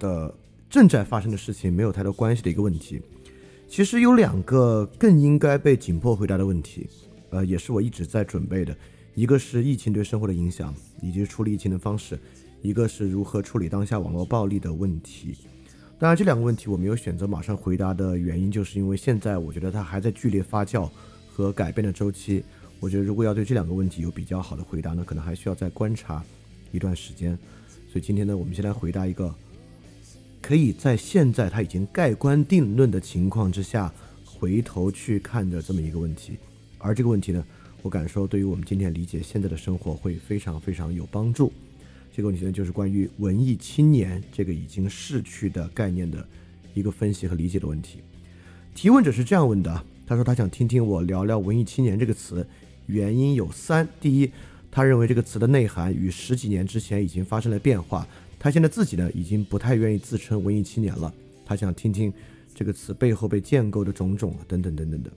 的正在发生的事情没有太多关系的一个问题。其实有两个更应该被紧迫回答的问题，呃，也是我一直在准备的。一个是疫情对生活的影响以及处理疫情的方式，一个是如何处理当下网络暴力的问题。当然，这两个问题我没有选择马上回答的原因，就是因为现在我觉得它还在剧烈发酵和改变的周期。我觉得如果要对这两个问题有比较好的回答呢，可能还需要再观察一段时间。所以今天呢，我们先来回答一个可以在现在他已经盖棺定论的情况之下，回头去看的这么一个问题。而这个问题呢，我感受对于我们今天理解现在的生活会非常非常有帮助。这个问题呢，就是关于文艺青年这个已经逝去的概念的一个分析和理解的问题。提问者是这样问的：他说他想听听我聊聊“文艺青年”这个词，原因有三。第一，他认为这个词的内涵与十几年之前已经发生了变化，他现在自己呢已经不太愿意自称文艺青年了。他想听听这个词背后被建构的种种啊等等等等的。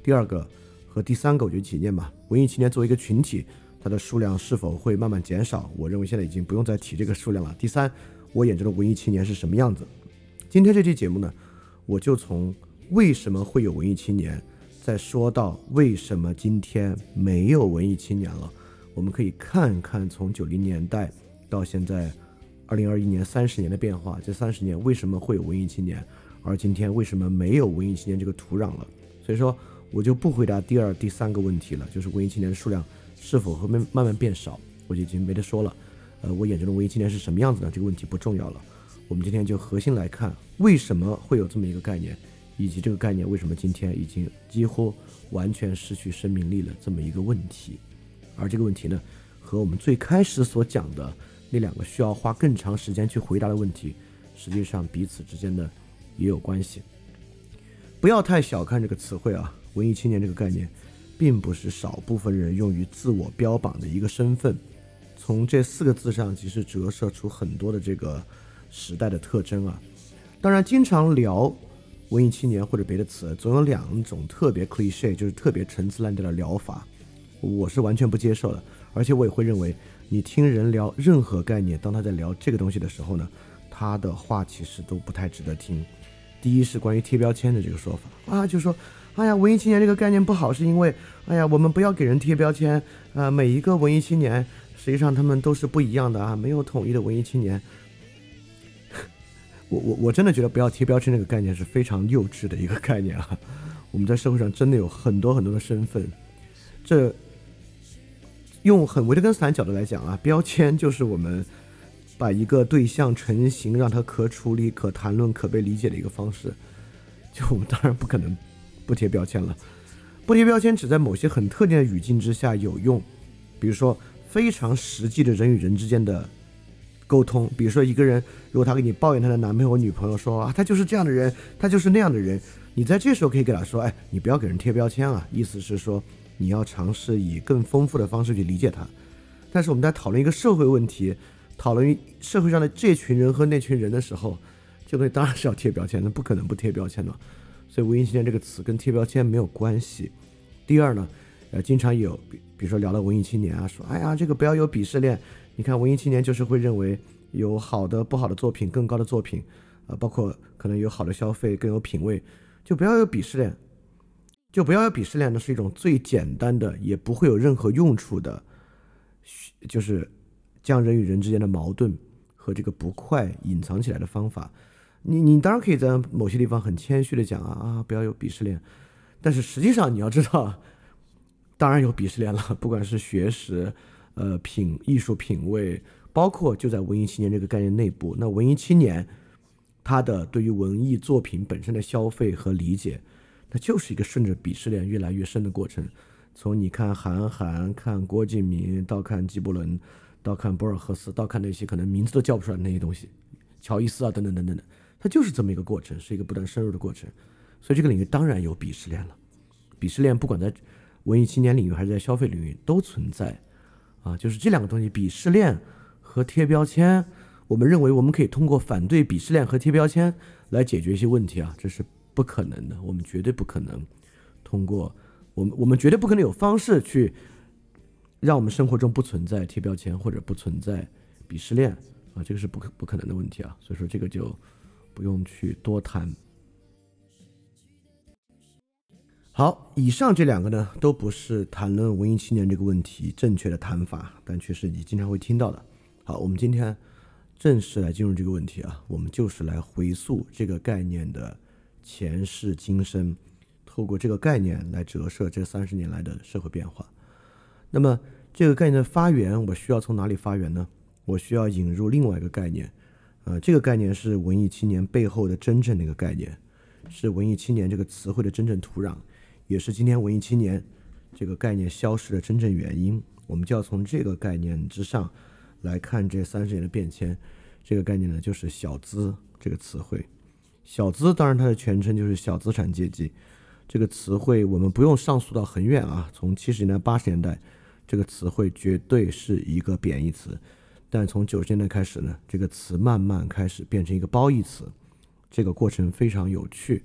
第二个和第三个我就一起念吧。文艺青年作为一个群体，它的数量是否会慢慢减少？我认为现在已经不用再提这个数量了。第三，我眼中的文艺青年是什么样子？今天这期节目呢，我就从为什么会有文艺青年，再说到为什么今天没有文艺青年了。我们可以看看从九零年代到现在二零二一年三十年的变化，这三十年为什么会有文艺青年，而今天为什么没有文艺青年这个土壤了？所以说，我就不回答第二、第三个问题了，就是文艺青年的数量是否会慢慢慢变少，我就已经没得说了。呃，我眼中的文艺青年是什么样子呢？这个问题不重要了。我们今天就核心来看，为什么会有这么一个概念，以及这个概念为什么今天已经几乎完全失去生命力了这么一个问题。而这个问题呢，和我们最开始所讲的那两个需要花更长时间去回答的问题，实际上彼此之间呢也有关系。不要太小看这个词汇啊，文艺青年这个概念，并不是少部分人用于自我标榜的一个身份。从这四个字上，其实折射出很多的这个时代的特征啊。当然，经常聊文艺青年或者别的词，总有两种特别 cliche，就是特别陈词滥调的疗法，我是完全不接受的。而且我也会认为，你听人聊任何概念，当他在聊这个东西的时候呢，他的话其实都不太值得听。第一是关于贴标签的这个说法啊，就说，哎呀，文艺青年这个概念不好，是因为，哎呀，我们不要给人贴标签，啊，每一个文艺青年实际上他们都是不一样的啊，没有统一的文艺青年。我我我真的觉得不要贴标签这个概念是非常幼稚的一个概念啊！我们在社会上真的有很多很多的身份，这用很维特根斯坦角度来讲啊，标签就是我们把一个对象成型，让它可处理、可谈论、可被理解的一个方式。就我们当然不可能不贴标签了，不贴标签只在某些很特定的语境之下有用，比如说非常实际的人与人之间的。沟通，比如说一个人，如果他给你抱怨他的男朋友、女朋友，说啊，他就是这样的人，他就是那样的人，你在这时候可以给他说，哎，你不要给人贴标签啊，意思是说你要尝试以更丰富的方式去理解他。但是我们在讨论一个社会问题，讨论社会上的这群人和那群人的时候，这个当然是要贴标签的，不可能不贴标签的。所以“文艺青年”这个词跟贴标签没有关系。第二呢，呃，经常有，比比如说聊到文艺青年啊，说，哎呀，这个不要有鄙视链。你看，文艺青年就是会认为有好的、不好的作品，更高的作品，啊，包括可能有好的消费，更有品位，就不要有鄙视链，就不要有鄙视链呢，是一种最简单的，也不会有任何用处的，就是将人与人之间的矛盾和这个不快隐藏起来的方法。你你当然可以在某些地方很谦虚的讲啊啊，不要有鄙视链，但是实际上你要知道，当然有鄙视链了，不管是学识。呃，品艺术品味，包括就在文艺青年这个概念内部，那文艺青年他的对于文艺作品本身的消费和理解，它就是一个顺着鄙视链越来越深的过程。从你看韩寒、看郭敬明，到看纪伯伦，到看博尔赫斯，到看那些可能名字都叫不出来的那些东西，乔伊斯啊等等等等的，它就是这么一个过程，是一个不断深入的过程。所以这个领域当然有鄙视链了。鄙视链不管在文艺青年领域还是在消费领域都存在，啊，就是这两个东西，鄙视链和贴标签，我们认为我们可以通过反对鄙视链和贴标签来解决一些问题啊，这是不可能的，我们绝对不可能通过。我们我们绝对不可能有方式去让我们生活中不存在贴标签或者不存在鄙视链啊，这个是不可不可能的问题啊，所以说这个就不用去多谈。好，以上这两个呢，都不是谈论文艺青年这个问题正确的谈法，但却是你经常会听到的。好，我们今天正式来进入这个问题啊，我们就是来回溯这个概念的前世今生。透过这个概念来折射这三十年来的社会变化。那么，这个概念的发源，我需要从哪里发源呢？我需要引入另外一个概念，呃，这个概念是文艺青年背后的真正的一个概念，是文艺青年这个词汇的真正土壤，也是今天文艺青年这个概念消失的真正原因。我们就要从这个概念之上来看这三十年的变迁。这个概念呢，就是“小资”这个词汇。小资，当然它的全称就是小资产阶级。这个词汇我们不用上溯到很远啊，从七十年代、八十年代，这个词汇绝对是一个贬义词。但从九十年代开始呢，这个词慢慢开始变成一个褒义词，这个过程非常有趣。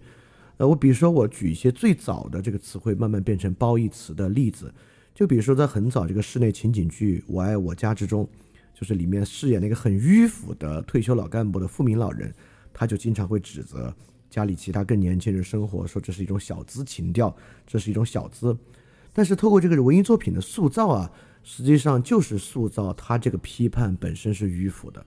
呃，我比如说我举一些最早的这个词汇慢慢变成褒义词的例子，就比如说在很早这个室内情景剧《我爱我家》之中，就是里面饰演那个很迂腐的退休老干部的富民老人，他就经常会指责。家里其他更年轻人生活，说这是一种小资情调，这是一种小资。但是透过这个文艺作品的塑造啊，实际上就是塑造他这个批判本身是迂腐的。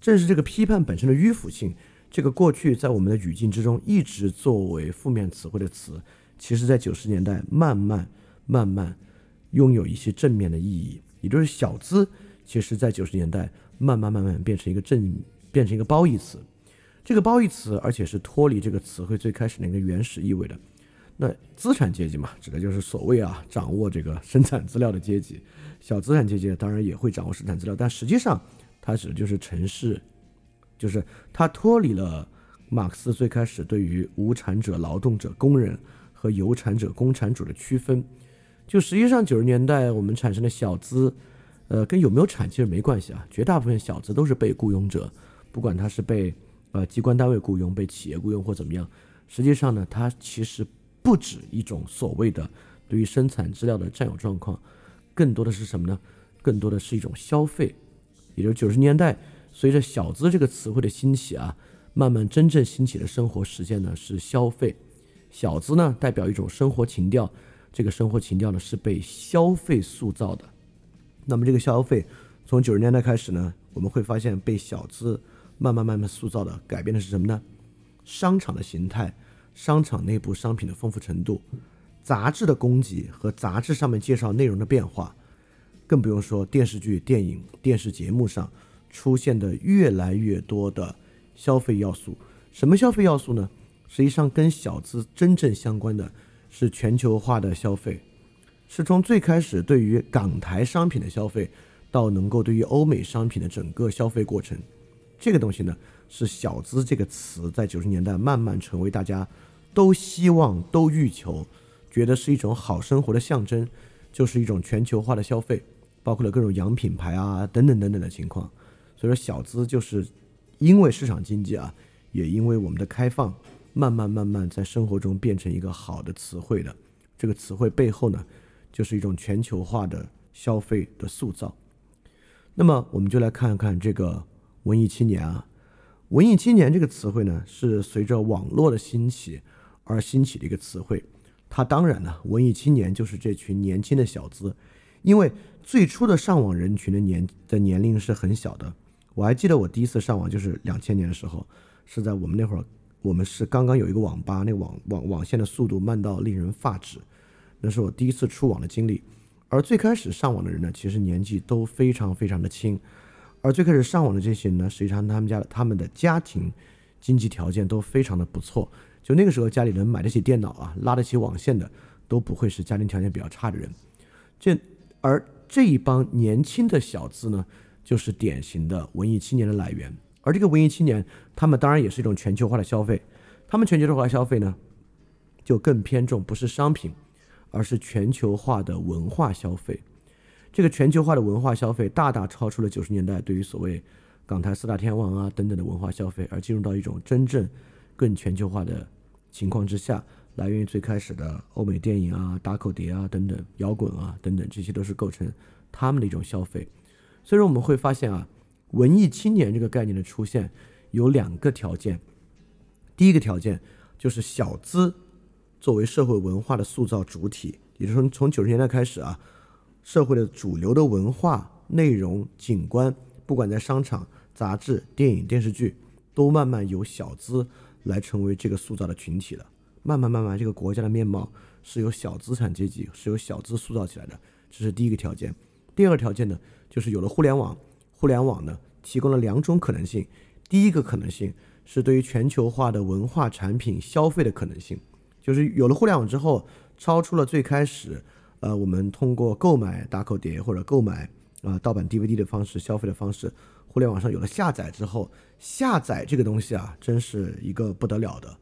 正是这个批判本身的迂腐性，这个过去在我们的语境之中一直作为负面词汇的词，其实在九十年代慢慢慢慢拥有一些正面的意义。也就是小资，其实在九十年代慢慢慢慢变成一个正，变成一个褒义词。这个褒义词，而且是脱离这个词汇最开始那个原始意味的。那资产阶级嘛，指的就是所谓啊掌握这个生产资料的阶级。小资产阶级当然也会掌握生产资料，但实际上它指的就是城市，就是它脱离了马克思最开始对于无产者、劳动者、工人和有产者、共产主的区分。就实际上九十年代我们产生的小资，呃，跟有没有产其实没关系啊。绝大部分小资都是被雇佣者，不管他是被。呃，机关单位雇佣、被企业雇佣或怎么样，实际上呢，它其实不止一种所谓的对于生产资料的占有状况，更多的是什么呢？更多的是一种消费。也就是九十年代，随着“小资”这个词汇的兴起啊，慢慢真正兴起的生活实践呢是消费。小资呢代表一种生活情调，这个生活情调呢是被消费塑造的。那么这个消费从九十年代开始呢，我们会发现被小资。慢慢慢慢塑造的改变的是什么呢？商场的形态，商场内部商品的丰富程度，杂志的供给和杂志上面介绍内容的变化，更不用说电视剧、电影、电视节目上出现的越来越多的消费要素。什么消费要素呢？实际上跟小资真正相关的是全球化的消费，是从最开始对于港台商品的消费，到能够对于欧美商品的整个消费过程。这个东西呢，是“小资”这个词在九十年代慢慢成为大家都希望、都欲求，觉得是一种好生活的象征，就是一种全球化的消费，包括了各种洋品牌啊等等等等的情况。所以说，“小资”就是因为市场经济啊，也因为我们的开放，慢慢慢慢在生活中变成一个好的词汇的。这个词汇背后呢，就是一种全球化的消费的塑造。那么，我们就来看看这个。文艺青年啊，文艺青年这个词汇呢，是随着网络的兴起而兴起的一个词汇。它当然呢，文艺青年就是这群年轻的小资，因为最初的上网人群的年的年龄是很小的。我还记得我第一次上网就是两千年的时候，是在我们那会儿，我们是刚刚有一个网吧，那网网网线的速度慢到令人发指，那是我第一次触网的经历。而最开始上网的人呢，其实年纪都非常非常的轻。而最开始上网的这些人呢，实际上他们家他们的家庭经济条件都非常的不错，就那个时候家里能买得起电脑啊，拉得起网线的，都不会是家庭条件比较差的人。这而这一帮年轻的小资呢，就是典型的文艺青年的来源。而这个文艺青年，他们当然也是一种全球化的消费。他们全球化消费呢，就更偏重不是商品，而是全球化的文化消费。这个全球化的文化消费大大超出了九十年代对于所谓港台四大天王啊等等的文化消费，而进入到一种真正更全球化的情况之下。来源于最开始的欧美电影啊、打口碟啊等等、摇滚啊等等，这些都是构成他们的一种消费。所以说我们会发现啊，文艺青年这个概念的出现有两个条件。第一个条件就是小资作为社会文化的塑造主体，也就是从九十年代开始啊，社会的主流的文化内容、景观，不管在商场、杂志、电影、电视剧，都慢慢由小资来成为这个塑造的群体了。慢慢慢慢，这个国家的面貌是由小资产阶级、是由小资塑造起来的，这是第一个条件。第二个条件呢，就是有了互联网，互联网呢提供了两种可能性。第一个可能性是对于全球化的文化产品消费的可能性，就是有了互联网之后，超出了最开始，呃，我们通过购买打口碟或者购买啊盗版 DVD 的方式消费的方式，互联网上有了下载之后，下载这个东西啊，真是一个不得了的。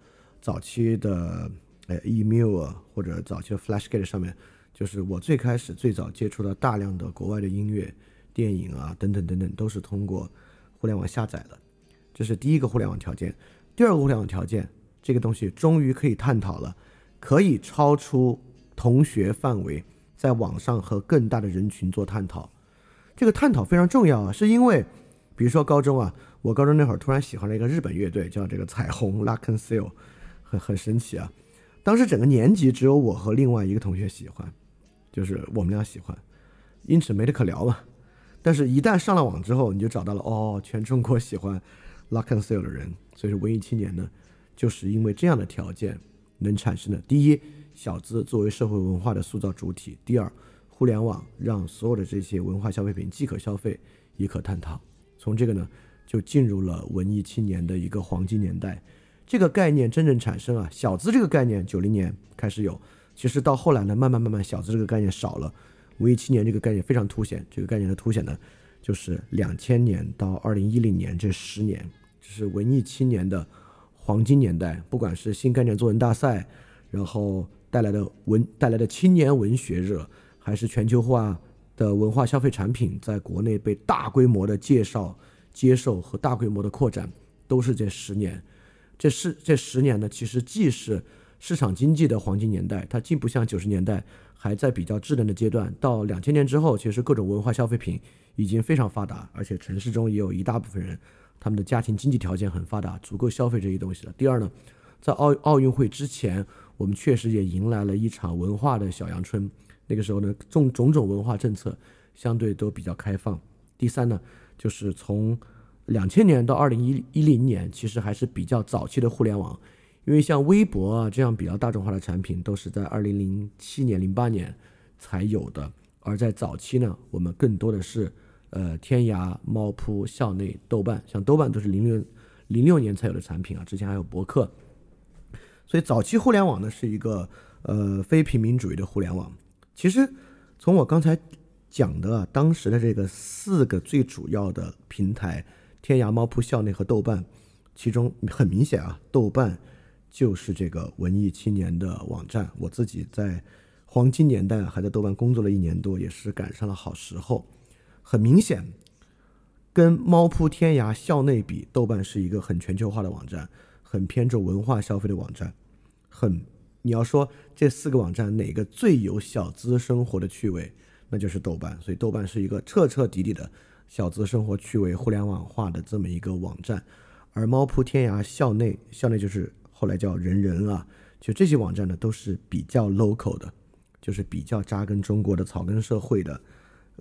早期的呃 email 或者早期的 flashgate 上面，就是我最开始最早接触到大量的国外的音乐、电影啊等等等等，都是通过互联网下载的。这是第一个互联网条件。第二个互联网条件，这个东西终于可以探讨了，可以超出同学范围，在网上和更大的人群做探讨。这个探讨非常重要啊，是因为比如说高中啊，我高中那会儿突然喜欢了一个日本乐队，叫这个彩虹 Luck and Seal。很很神奇啊！当时整个年级只有我和另外一个同学喜欢，就是我们俩喜欢，因此没得可聊嘛。但是，一旦上了网之后，你就找到了哦，全中国喜欢 Luck and Seal 的人。所以说，文艺青年呢，就是因为这样的条件能产生的：第一，小资作为社会文化的塑造主体；第二，互联网让所有的这些文化消费品既可消费也可探讨。从这个呢，就进入了文艺青年的一个黄金年代。这个概念真正产生啊，小资这个概念九零年开始有，其实到后来呢，慢慢慢慢小资这个概念少了，文艺青年这个概念非常凸显。这个概念的凸显呢，就是两千年到二零一零年这十年，就是文艺青年的黄金年代。不管是新概念作文大赛，然后带来的文带来的青年文学热，还是全球化的文化消费产品在国内被大规模的介绍、接受和大规模的扩展，都是这十年。这是这十年呢，其实既是市场经济的黄金年代，它既不像九十年代还在比较稚嫩的阶段，到两千年之后，其实各种文化消费品已经非常发达，而且城市中也有一大部分人，他们的家庭经济条件很发达，足够消费这些东西了。第二呢，在奥奥运会之前，我们确实也迎来了一场文化的小阳春，那个时候呢，种种种文化政策相对都比较开放。第三呢，就是从两千年到二零一一零年，其实还是比较早期的互联网，因为像微博啊这样比较大众化的产品，都是在二零零七年、零八年才有的。而在早期呢，我们更多的是呃天涯、猫扑、校内、豆瓣，像豆瓣都是零六零六年才有的产品啊，之前还有博客。所以早期互联网呢是一个呃非平民主义的互联网。其实从我刚才讲的当时的这个四个最主要的平台。天涯、猫扑、校内和豆瓣，其中很明显啊，豆瓣就是这个文艺青年的网站。我自己在黄金年代还在豆瓣工作了一年多，也是赶上了好时候。很明显，跟猫扑、天涯、校内比，豆瓣是一个很全球化的网站，很偏重文化消费的网站。很，你要说这四个网站哪个最有小资生活的趣味，那就是豆瓣。所以豆瓣是一个彻彻底底的。小资生活趣味互联网化的这么一个网站，而猫扑、天涯、校内、校内就是后来叫人人啊，就这些网站呢都是比较 local 的，就是比较扎根中国的草根社会的，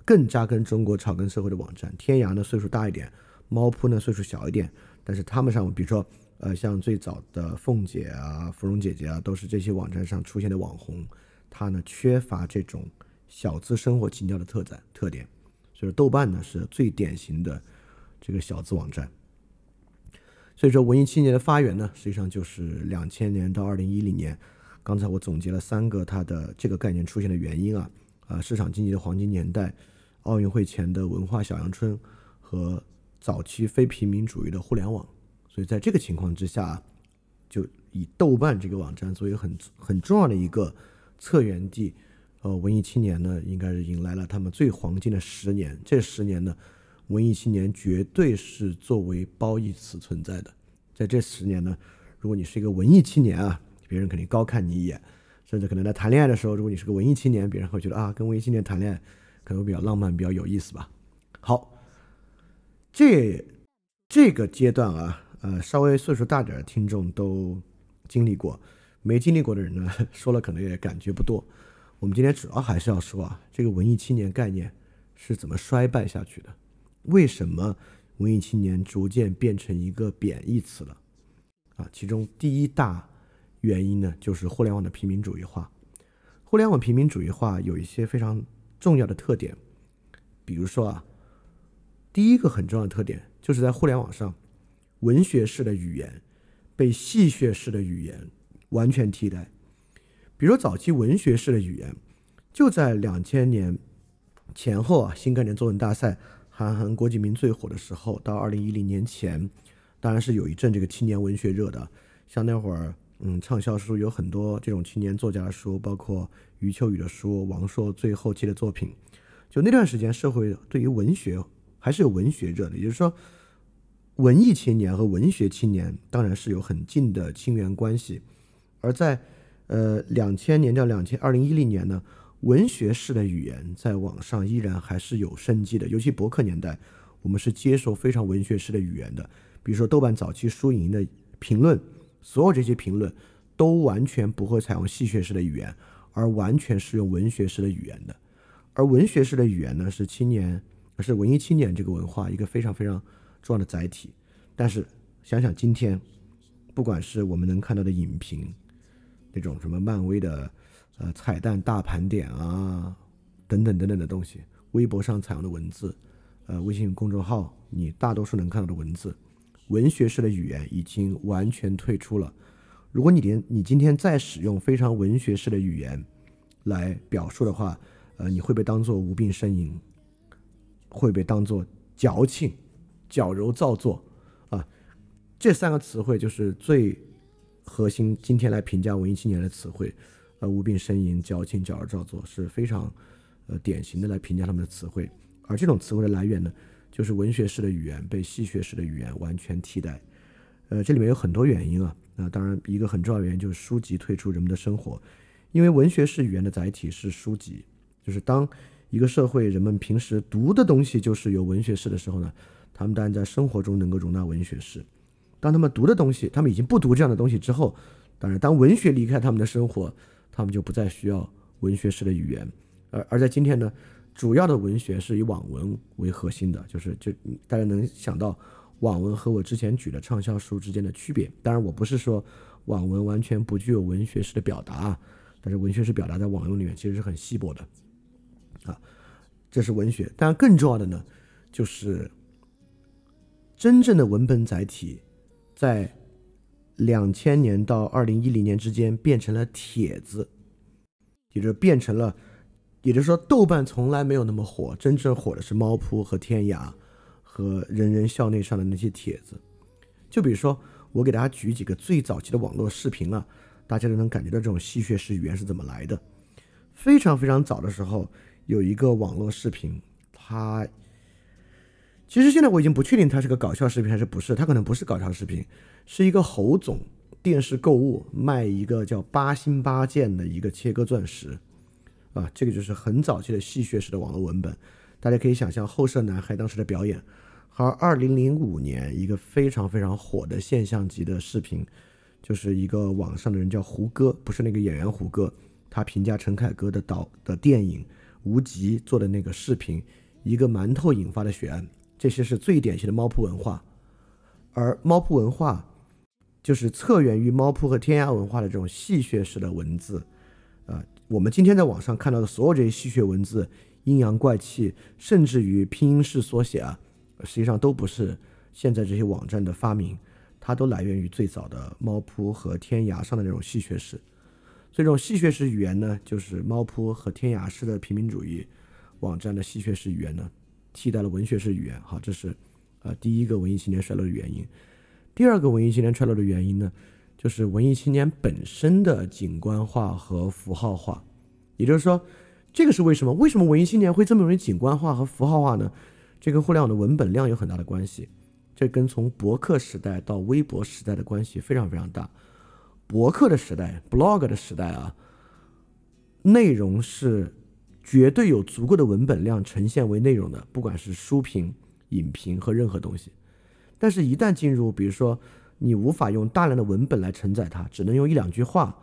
更扎根中国草根社会的网站。天涯呢岁数大一点，猫扑呢岁数小一点，但是他们上，比如说呃像最早的凤姐啊、芙蓉姐姐啊，都是这些网站上出现的网红，它呢缺乏这种小资生活情调的特展特点。就是豆瓣呢是最典型的这个小资网站。所以说，文艺青年的发源呢，实际上就是两千年到二零一零年。刚才我总结了三个它的这个概念出现的原因啊，啊，市场经济的黄金年代，奥运会前的文化小阳春和早期非平民主义的互联网。所以在这个情况之下，就以豆瓣这个网站作为很很重要的一个策源地，呃，文艺青年呢，应该是迎来了他们最黄金的十年。这十年呢，文艺青年绝对是作为褒义词存在的。在这十年呢，如果你是一个文艺青年啊。别人肯定高看你一眼，甚至可能在谈恋爱的时候，如果你是个文艺青年，别人会觉得啊，跟文艺青年谈恋爱可能比较浪漫，比较有意思吧。好，这这个阶段啊，呃，稍微岁数大点的听众都经历过，没经历过的人呢，说了可能也感觉不多。我们今天主要还是要说啊，这个文艺青年概念是怎么衰败下去的？为什么文艺青年逐渐变成一个贬义词了？啊，其中第一大。原因呢，就是互联网的平民主义化。互联网平民主义化有一些非常重要的特点，比如说啊，第一个很重要的特点就是在互联网上，文学式的语言被戏谑式的语言完全替代。比如早期文学式的语言，就在两千年前后啊，新概念作文大赛、韩寒、郭敬明最火的时候，到二零一零年前，当然是有一阵这个青年文学热的，像那会儿。嗯，畅销书有很多这种青年作家的书，包括余秋雨的书、王朔最后期的作品。就那段时间，社会对于文学还是有文学热的，也就是说，文艺青年和文学青年当然是有很近的亲缘关系。而在呃两千年到两千二零一零年呢，文学式的语言在网上依然还是有生机的，尤其博客年代，我们是接受非常文学式的语言的，比如说豆瓣早期输赢的评论。所有这些评论都完全不会采用戏谑式的语言，而完全是用文学式的语言的。而文学式的语言呢，是青年，是文艺青年这个文化一个非常非常重要的载体。但是想想今天，不管是我们能看到的影评，那种什么漫威的呃彩蛋大盘点啊，等等等等的东西，微博上采用的文字，呃，微信公众号你大多数能看到的文字。文学式的语言已经完全退出了。如果你连你今天再使用非常文学式的语言来表述的话，呃，你会被当做无病呻吟，会被当做矫情、矫揉造作啊。这三个词汇就是最核心，今天来评价文艺青年的词汇。呃，无病呻吟、矫情、矫揉造作是非常呃典型的来评价他们的词汇。而这种词汇的来源呢？就是文学式的语言被戏谑式的语言完全替代，呃，这里面有很多原因啊。那当然，一个很重要的原因就是书籍退出人们的生活，因为文学式语言的载体是书籍。就是当一个社会人们平时读的东西就是有文学式的时候呢，他们当然在生活中能够容纳文学式。当他们读的东西，他们已经不读这样的东西之后，当然，当文学离开他们的生活，他们就不再需要文学式的语言。而而在今天呢？主要的文学是以网文为核心的，就是就大家能想到网文和我之前举的畅销书之间的区别。当然，我不是说网文完全不具有文学式的表达啊，但是文学式表达在网文里面其实是很稀薄的啊。这是文学，当然更重要的呢，就是真正的文本载体在两千年到二零一零年之间变成了帖子，也就变成了。也就是说，豆瓣从来没有那么火，真正火的是猫扑和天涯，和人人校内上的那些帖子。就比如说，我给大家举几个最早期的网络视频啊，大家都能感觉到这种戏谑式语言是怎么来的。非常非常早的时候，有一个网络视频，它其实现在我已经不确定它是个搞笑视频还是不是，它可能不是搞笑视频，是一个侯总电视购物卖一个叫八星八剑的一个切割钻石。啊，这个就是很早期的戏谑式的网络文本，大家可以想象后舍男孩当时的表演。而二零零五年一个非常非常火的现象级的视频，就是一个网上的人叫胡歌，不是那个演员胡歌，他评价陈凯歌的导的电影《无极》做的那个视频，一个馒头引发的血案，这些是最典型的猫扑文化。而猫扑文化就是侧源于猫扑和天涯文化的这种戏谑式的文字，啊。我们今天在网上看到的所有这些戏谑文字、阴阳怪气，甚至于拼音式缩写啊，实际上都不是现在这些网站的发明，它都来源于最早的猫扑和天涯上的那种戏谑式。所以这种戏谑式语言呢，就是猫扑和天涯式的平民主义网站的戏谑式语言呢，替代了文学式语言。好，这是呃第一个文艺青年衰落的原因。第二个文艺青年衰落的原因呢，就是文艺青年本身的景观化和符号化。也就是说，这个是为什么？为什么文艺青年会这么容易景观化和符号化呢？这跟互联网的文本量有很大的关系。这跟从博客时代到微博时代的关系非常非常大。博客的时代，blog 的时代啊，内容是绝对有足够的文本量呈现为内容的，不管是书评、影评和任何东西。但是，一旦进入，比如说你无法用大量的文本来承载它，只能用一两句话，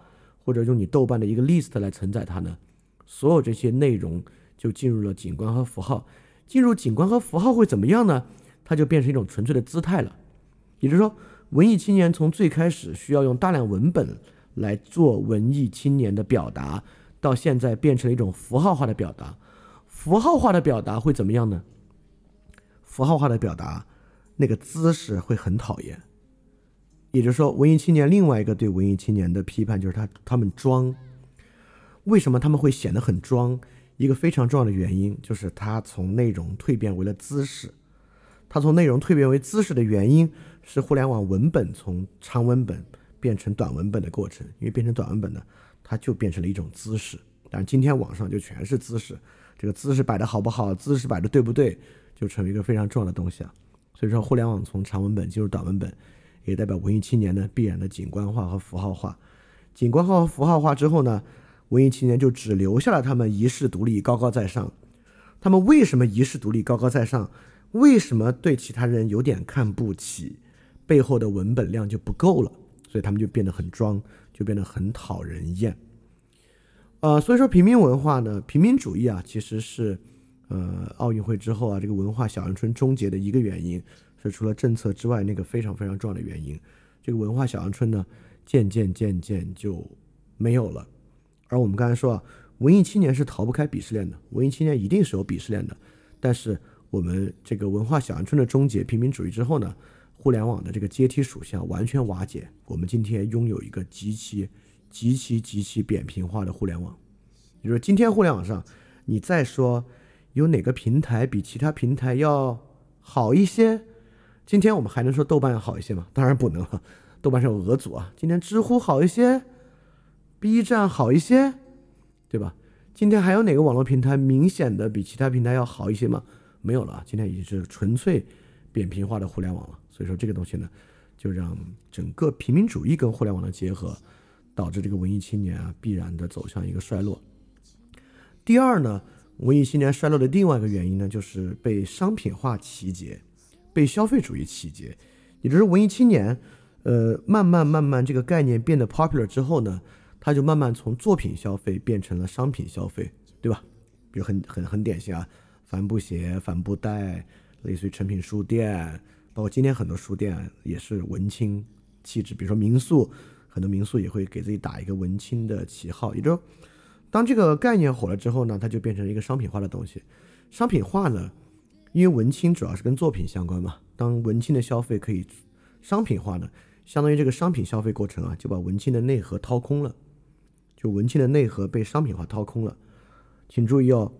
或者用你豆瓣的一个 list 来承载它呢，所有这些内容就进入了景观和符号。进入景观和符号会怎么样呢？它就变成一种纯粹的姿态了。也就是说。文艺青年从最开始需要用大量文本来做文艺青年的表达，到现在变成了一种符号化的表达。符号化的表达会怎么样呢？符号化的表达，那个姿势会很讨厌。也就是说，文艺青年另外一个对文艺青年的批判就是他他们装。为什么他们会显得很装？一个非常重要的原因就是他从内容蜕变为了姿势。他从内容蜕变为姿势的原因。是互联网文本从长文本变成短文本的过程，因为变成短文本呢，它就变成了一种姿势。但今天网上就全是姿势，这个姿势摆的好不好，姿势摆的对不对，就成为一个非常重要的东西啊。所以说，互联网从长文本进入短文本，也代表文艺青年呢必然的景观化和符号化。景观化和符号化之后呢，文艺青年就只留下了他们遗世独立、高高在上。他们为什么遗世独立、高高在上？为什么对其他人有点看不起？背后的文本量就不够了，所以他们就变得很装，就变得很讨人厌。呃，所以说平民文化呢，平民主义啊，其实是呃奥运会之后啊，这个文化小阳春终结的一个原因，是除了政策之外那个非常非常重要的原因。这个文化小阳春呢，渐渐渐渐就没有了。而我们刚才说啊，文艺青年是逃不开鄙视链的，文艺青年一定是有鄙视链的。但是我们这个文化小阳春的终结，平民主义之后呢？互联网的这个阶梯属性完全瓦解，我们今天拥有一个极其、极其、极其扁平化的互联网。也就是今天互联网上，你再说有哪个平台比其他平台要好一些？今天我们还能说豆瓣要好一些吗？当然不能了，豆瓣上有俄组啊。今天知乎好一些，B 站好一些，对吧？今天还有哪个网络平台明显的比其他平台要好一些吗？没有了，今天已经是纯粹扁平化的互联网了。所以说这个东西呢，就让整个平民主义跟互联网的结合，导致这个文艺青年啊必然的走向一个衰落。第二呢，文艺青年衰落的另外一个原因呢，就是被商品化奇劫，被消费主义奇劫。也就是文艺青年，呃，慢慢慢慢这个概念变得 popular 之后呢，它就慢慢从作品消费变成了商品消费，对吧？比如很很很典型啊，帆布鞋、帆布袋，类似于成品书店。包括今天很多书店也是文青气质，比如说民宿，很多民宿也会给自己打一个文青的旗号。也就当这个概念火了之后呢，它就变成一个商品化的东西。商品化呢，因为文青主要是跟作品相关嘛。当文青的消费可以商品化呢，相当于这个商品消费过程啊，就把文青的内核掏空了，就文青的内核被商品化掏空了。请注意哦，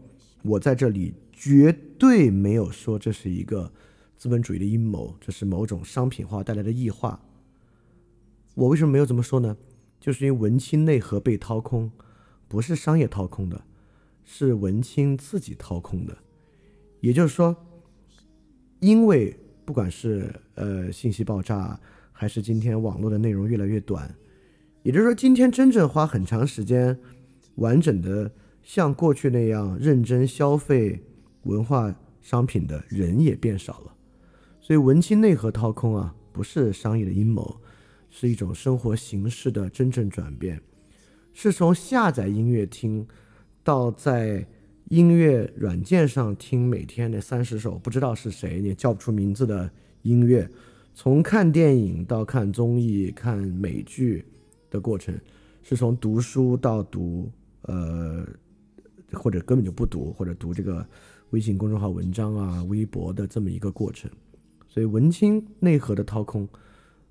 我在这里绝对没有说这是一个。资本主义的阴谋，这是某种商品化带来的异化。我为什么没有这么说呢？就是因为文青内核被掏空，不是商业掏空的，是文青自己掏空的。也就是说，因为不管是呃信息爆炸，还是今天网络的内容越来越短，也就是说，今天真正花很长时间完整的像过去那样认真消费文化商品的人也变少了。所以文青内核掏空啊，不是商业的阴谋，是一种生活形式的真正转变，是从下载音乐听，到在音乐软件上听每天那三十首不知道是谁也叫不出名字的音乐，从看电影到看综艺、看美剧的过程，是从读书到读呃，或者根本就不读，或者读这个微信公众号文章啊、微博的这么一个过程。所以文青内核的掏空，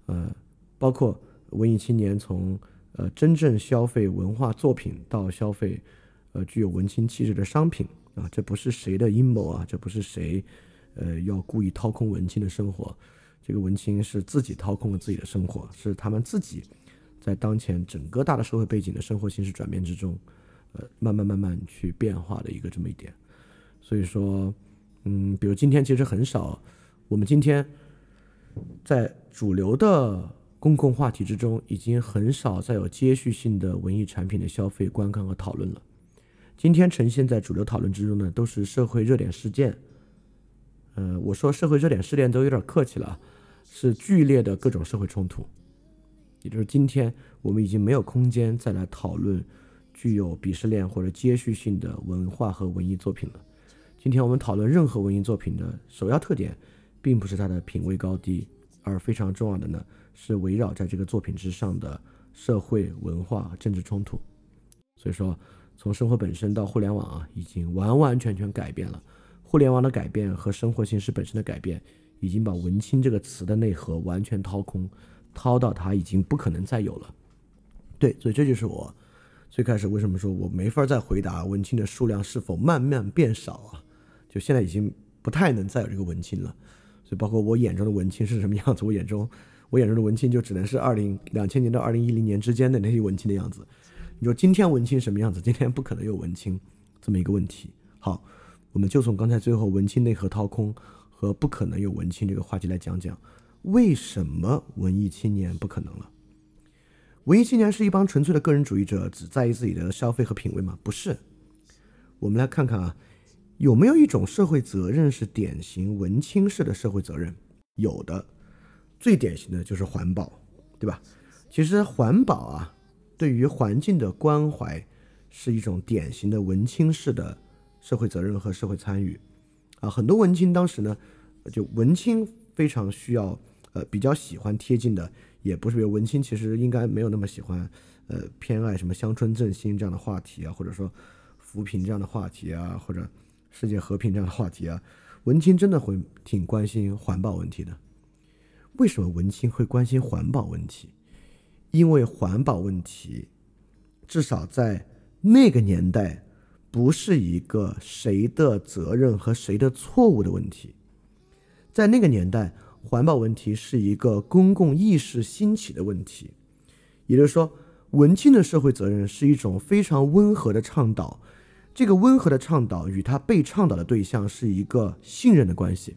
呃，包括文艺青年从呃真正消费文化作品到消费呃具有文青气质的商品啊，这不是谁的阴谋啊，这不是谁呃要故意掏空文青的生活，这个文青是自己掏空了自己的生活，是他们自己在当前整个大的社会背景的生活形式转变之中，呃，慢慢慢慢去变化的一个这么一点。所以说，嗯，比如今天其实很少，我们今天在主流的公共话题之中，已经很少再有接续性的文艺产品的消费、观看和讨论了。今天呈现在主流讨论之中呢，都是社会热点事件。呃，我说社会热点事件都有点客气了，是剧烈的各种社会冲突。也就是今天我们已经没有空间再来讨论具有鄙视链或者接续性的文化和文艺作品了。今天我们讨论任何文艺作品的首要特点，并不是他的品位高低，而非常重要的呢是围绕在这个作品之上的社会文化政治冲突。所以说，从生活本身到互联网啊，已经完完全全改变了。互联网的改变和生活形式本身的改变，已经把“文青”这个词的内核完全掏空，掏到它已经不可能再有了。对，所以这就是我最开始为什么说我没法再回答文青的数量是否慢慢变少啊。就现在已经不太能再有这个文青了，就包括我眼中的文青是什么样子，我眼中我眼中的文青就只能是二零两千年到二零一零年之间的那些文青的样子。你说今天文青什么样子？今天不可能有文青这么一个问题。好，我们就从刚才最后文青内核掏空和不可能有文青这个话题来讲讲，为什么文艺青年不可能了？文艺青年是一帮纯粹的个人主义者，只在意自己的消费和品味吗？不是。我们来看看啊。有没有一种社会责任是典型文青式的社会责任？有的，最典型的就是环保，对吧？其实环保啊，对于环境的关怀是一种典型的文青式的社会责任和社会参与啊。很多文青当时呢，就文青非常需要，呃，比较喜欢贴近的，也不是比如文青其实应该没有那么喜欢，呃，偏爱什么乡村振兴这样的话题啊，或者说扶贫这样的话题啊，或者。世界和平这样的话题啊，文青真的会挺关心环保问题的。为什么文青会关心环保问题？因为环保问题，至少在那个年代，不是一个谁的责任和谁的错误的问题。在那个年代，环保问题是一个公共意识兴起的问题。也就是说，文青的社会责任是一种非常温和的倡导。这个温和的倡导与他被倡导的对象是一个信任的关系，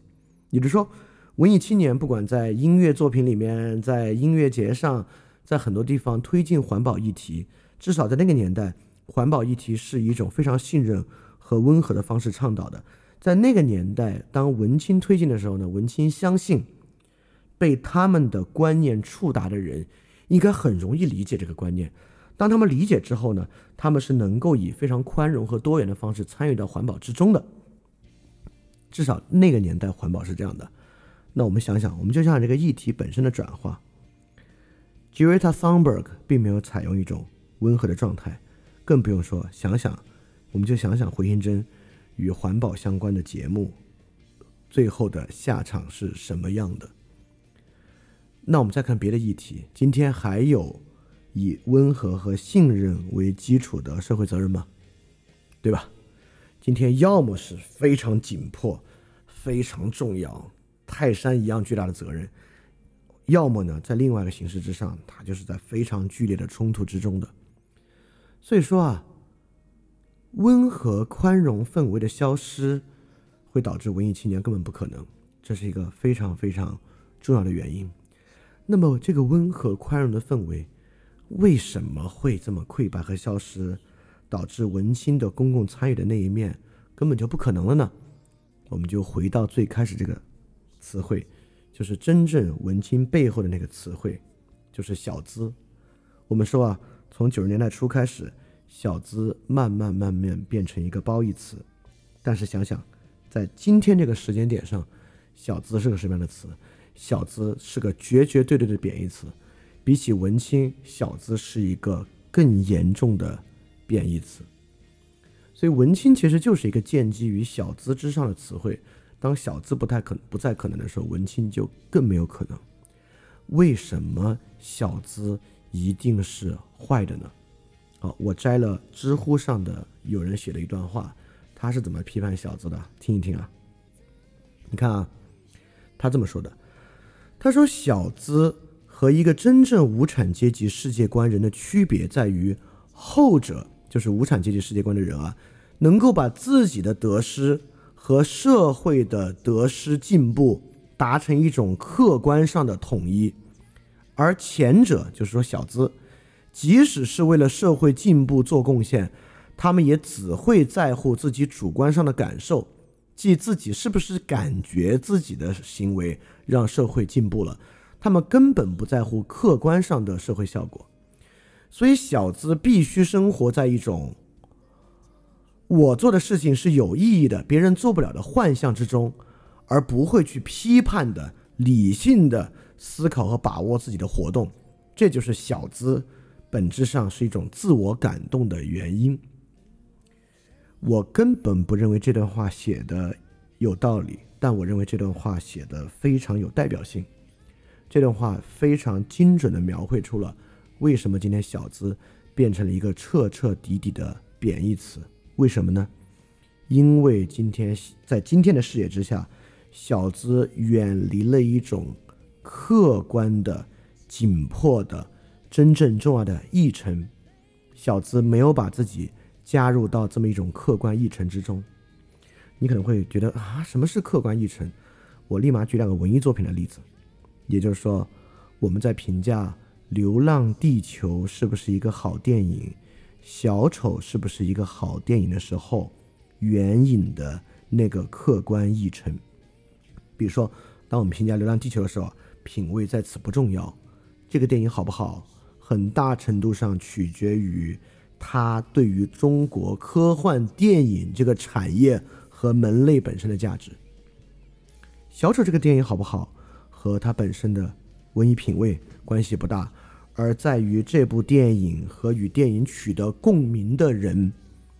也就是说，文艺青年不管在音乐作品里面，在音乐节上，在很多地方推进环保议题，至少在那个年代，环保议题是一种非常信任和温和的方式倡导的。在那个年代，当文青推进的时候呢，文青相信，被他们的观念触达的人，应该很容易理解这个观念。当他们理解之后呢，他们是能够以非常宽容和多元的方式参与到环保之中的。至少那个年代环保是这样的。那我们想想，我们就像这个议题本身的转化，Greta Thunberg 并没有采用一种温和的状态，更不用说想想，我们就想想回形针与环保相关的节目，最后的下场是什么样的？那我们再看别的议题，今天还有。以温和和信任为基础的社会责任吗？对吧？今天要么是非常紧迫、非常重要、泰山一样巨大的责任，要么呢，在另外一个形式之上，它就是在非常剧烈的冲突之中的。所以说啊，温和宽容氛围的消失，会导致文艺青年根本不可能，这是一个非常非常重要的原因。那么，这个温和宽容的氛围。为什么会这么溃败和消失，导致文青的公共参与的那一面根本就不可能了呢？我们就回到最开始这个词汇，就是真正文青背后的那个词汇，就是小资。我们说啊，从九十年代初开始，小资慢慢慢慢变成一个褒义词。但是想想，在今天这个时间点上，小资是个什么样的词？小资是个绝绝对对的贬义词。比起文青，小资是一个更严重的贬义词。所以文青其实就是一个建基于小资之上的词汇。当小资不太可不再可能的时候，文青就更没有可能。为什么小资一定是坏的呢？好，我摘了知乎上的有人写的一段话，他是怎么批判小资的？听一听啊。你看啊，他这么说的：他说，小资和一个真正无产阶级世界观人的区别在于，后者就是无产阶级世界观的人啊，能够把自己的得失。和社会的得失进步达成一种客观上的统一，而前者就是说小资，即使是为了社会进步做贡献，他们也只会在乎自己主观上的感受，即自己是不是感觉自己的行为让社会进步了，他们根本不在乎客观上的社会效果，所以小资必须生活在一种。我做的事情是有意义的，别人做不了的幻象之中，而不会去批判的、理性的思考和把握自己的活动，这就是小资本质上是一种自我感动的原因。我根本不认为这段话写的有道理，但我认为这段话写的非常有代表性。这段话非常精准的描绘出了为什么今天小资变成了一个彻彻底底的贬义词。为什么呢？因为今天在今天的视野之下，小资远离了一种客观的、紧迫的、真正重要的议程。小资没有把自己加入到这么一种客观议程之中。你可能会觉得啊，什么是客观议程？我立马举两个文艺作品的例子。也就是说，我们在评价《流浪地球》是不是一个好电影。小丑是不是一个好电影的时候，援引的那个客观议程？比如说，当我们评价《流浪地球》的时候，品味在此不重要。这个电影好不好，很大程度上取决于它对于中国科幻电影这个产业和门类本身的价值。小丑这个电影好不好，和他本身的文艺品味关系不大。而在于这部电影和与电影取得共鸣的人，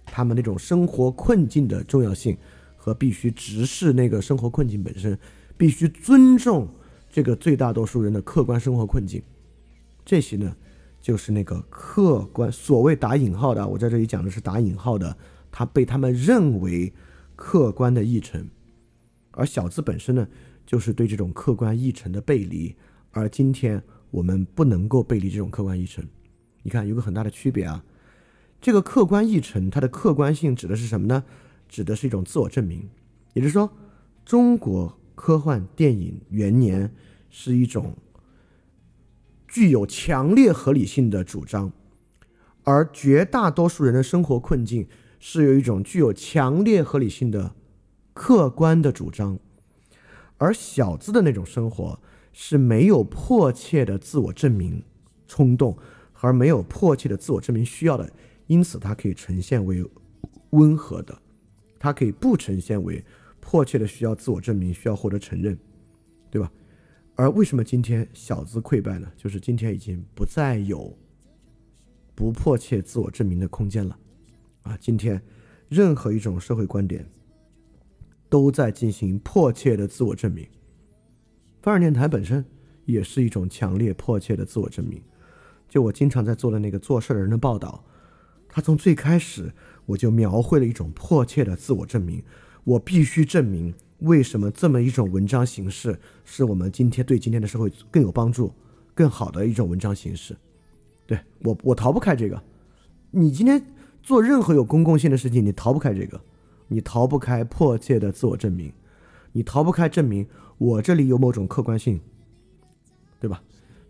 他们那种生活困境的重要性，和必须直视那个生活困境本身，必须尊重这个最大多数人的客观生活困境，这些呢，就是那个客观所谓打引号的，我在这里讲的是打引号的，他被他们认为客观的议程，而小资本身呢，就是对这种客观议程的背离，而今天。我们不能够背离这种客观议程。你看，有个很大的区别啊。这个客观议程，它的客观性指的是什么呢？指的是一种自我证明。也就是说，中国科幻电影元年是一种具有强烈合理性的主张，而绝大多数人的生活困境是有一种具有强烈合理性的客观的主张，而小资的那种生活。是没有迫切的自我证明冲动，而没有迫切的自我证明需要的，因此它可以呈现为温和的，它可以不呈现为迫切的需要自我证明、需要获得承认，对吧？而为什么今天小资溃败呢？就是今天已经不再有不迫切自我证明的空间了，啊，今天任何一种社会观点都在进行迫切的自我证明。范儿电台本身也是一种强烈迫切的自我证明。就我经常在做的那个做事的人的报道，他从最开始我就描绘了一种迫切的自我证明。我必须证明为什么这么一种文章形式是我们今天对今天的社会更有帮助、更好的一种文章形式。对我，我逃不开这个。你今天做任何有公共性的事情，你逃不开这个，你逃不开迫切的自我证明，你逃不开证明。我这里有某种客观性，对吧？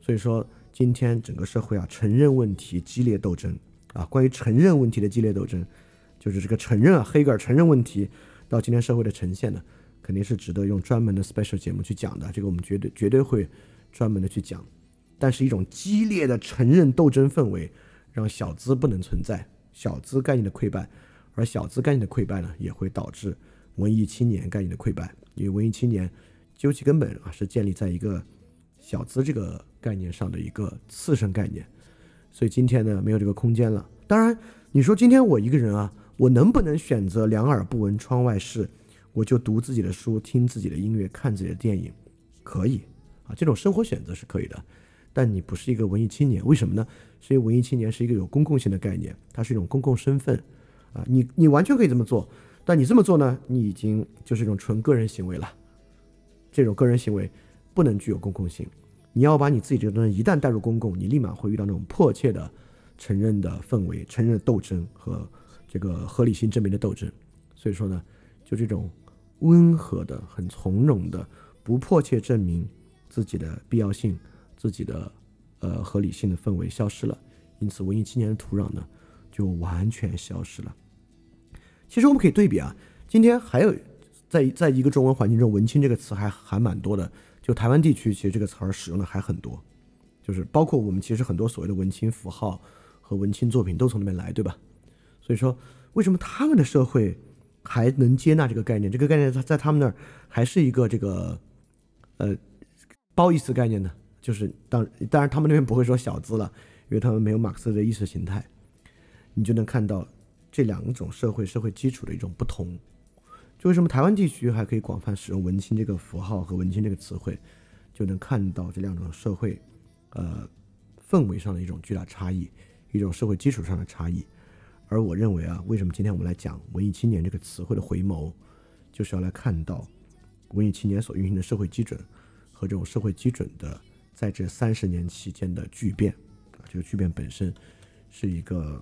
所以说，今天整个社会啊，承认问题激烈斗争啊，关于承认问题的激烈斗争，就是这个承认啊，黑格尔承认问题到今天社会的呈现呢，肯定是值得用专门的 special 节目去讲的。这个我们绝对绝对会专门的去讲。但是，一种激烈的承认斗争氛围，让小资不能存在，小资概念的溃败，而小资概念的溃败呢，也会导致文艺青年概念的溃败，因为文艺青年。究其根本啊，是建立在一个小资这个概念上的一个次生概念，所以今天呢没有这个空间了。当然，你说今天我一个人啊，我能不能选择两耳不闻窗外事，我就读自己的书，听自己的音乐，看自己的电影？可以啊，这种生活选择是可以的。但你不是一个文艺青年，为什么呢？是因为文艺青年是一个有公共性的概念，它是一种公共身份啊。你你完全可以这么做，但你这么做呢，你已经就是一种纯个人行为了。这种个人行为不能具有公共性。你要把你自己这个东西一旦带入公共，你立马会遇到那种迫切的承认的氛围、承认的斗争和这个合理性证明的斗争。所以说呢，就这种温和的、很从容的、不迫切证明自己的必要性。自己的呃合理性的氛围消失了，因此文艺青年的土壤呢就完全消失了。其实我们可以对比啊，今天还有在在一个中文环境中，“文青”这个词还还蛮多的。就台湾地区，其实这个词儿使用的还很多，就是包括我们其实很多所谓的文青符号和文青作品都从那边来，对吧？所以说，为什么他们的社会还能接纳这个概念？这个概念在在他们那儿还是一个这个呃褒义词概念呢？就是当当然他们那边不会说小资了，因为他们没有马克思的意识形态，你就能看到这两种社会社会基础的一种不同。就为什么台湾地区还可以广泛使用“文青”这个符号和“文青”这个词汇，就能看到这两种社会，呃，氛围上的一种巨大差异，一种社会基础上的差异。而我认为啊，为什么今天我们来讲“文艺青年”这个词汇的回眸，就是要来看到文艺青年所运行的社会基准和这种社会基准的。在这三十年期间的巨变，啊，这个巨变本身是一个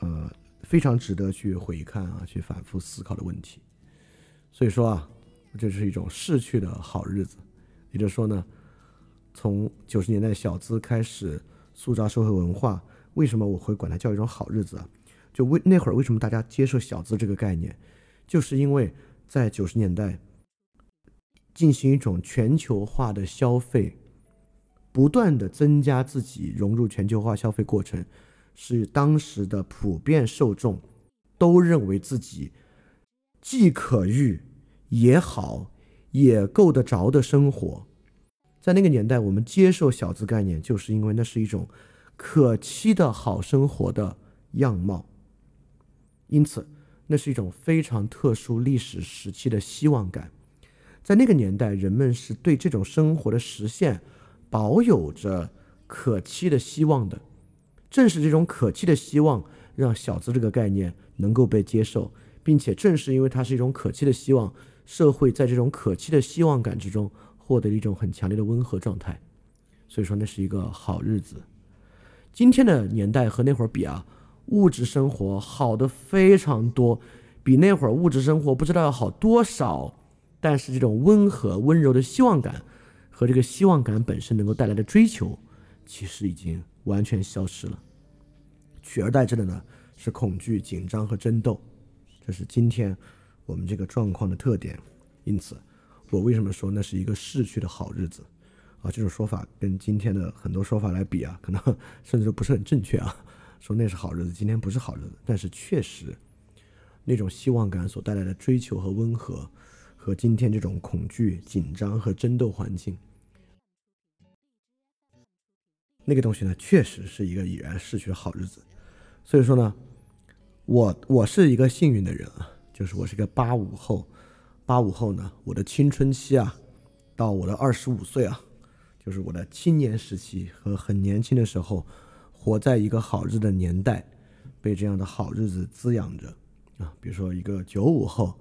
呃非常值得去回看啊、去反复思考的问题。所以说啊，这是一种逝去的好日子。也就是说呢，从九十年代小资开始塑造社会文化，为什么我会管它叫一种好日子啊？就为那会儿为什么大家接受小资这个概念，就是因为在九十年代进行一种全球化的消费。不断的增加自己融入全球化消费过程，是当时的普遍受众都认为自己既可遇也好也够得着的生活。在那个年代，我们接受小资概念，就是因为那是一种可期的好生活的样貌。因此，那是一种非常特殊历史时期的希望感。在那个年代，人们是对这种生活的实现。保有着可期的希望的，正是这种可期的希望，让小资这个概念能够被接受，并且正是因为它是一种可期的希望，社会在这种可期的希望感之中获得了一种很强烈的温和状态。所以说，那是一个好日子。今天的年代和那会儿比啊，物质生活好的非常多，比那会儿物质生活不知道要好多少。但是这种温和温柔的希望感。和这个希望感本身能够带来的追求，其实已经完全消失了，取而代之的呢是恐惧、紧张和争斗，这是今天我们这个状况的特点。因此，我为什么说那是一个逝去的好日子啊？这种说法跟今天的很多说法来比啊，可能甚至都不是很正确啊。说那是好日子，今天不是好日子，但是确实，那种希望感所带来的追求和温和，和今天这种恐惧、紧张和争斗环境。那个东西呢，确实是一个已然逝去的好日子，所以说呢，我我是一个幸运的人啊，就是我是一个八五后，八五后呢，我的青春期啊，到我的二十五岁啊，就是我的青年时期和很年轻的时候，活在一个好日子的年代，被这样的好日子滋养着啊。比如说一个九五后，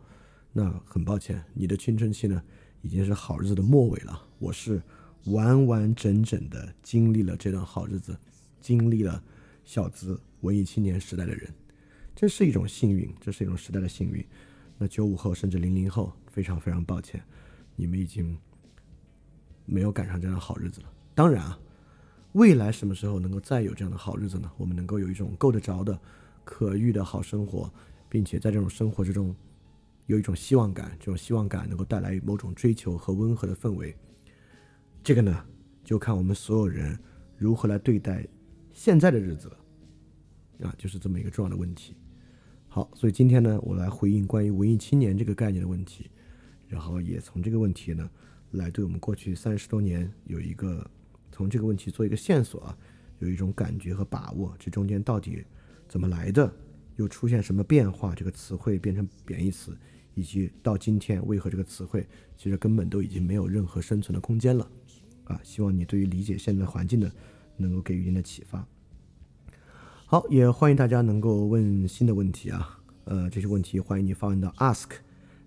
那很抱歉，你的青春期呢，已经是好日子的末尾了。我是。完完整整的经历了这段好日子，经历了小资文艺青年时代的人，这是一种幸运，这是一种时代的幸运。那九五后甚至零零后，非常非常抱歉，你们已经没有赶上这样的好日子了。当然啊，未来什么时候能够再有这样的好日子呢？我们能够有一种够得着的、可遇的好生活，并且在这种生活之中有一种希望感，这种希望感能够带来某种追求和温和的氛围。这个呢，就看我们所有人如何来对待现在的日子了，啊，就是这么一个重要的问题。好，所以今天呢，我来回应关于文艺青年这个概念的问题，然后也从这个问题呢，来对我们过去三十多年有一个从这个问题做一个线索啊，有一种感觉和把握，这中间到底怎么来的，又出现什么变化，这个词汇变成贬义词，以及到今天为何这个词汇其实根本都已经没有任何生存的空间了。啊，希望你对于理解现在的环境呢，能够给予一定的启发。好，也欢迎大家能够问新的问题啊，呃，这些问题欢迎你发问到 ask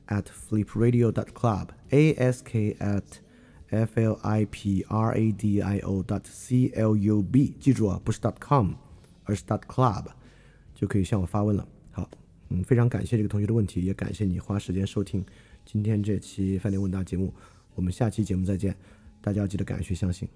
at flipradio dot club，a s k at f l i p r a d i o dot c l u b，记住啊，不是 dot com，而是 dot club，就可以向我发问了。好，嗯，非常感谢这个同学的问题，也感谢你花时间收听今天这期饭店问答节目，我们下期节目再见，大家要记得感谢相信。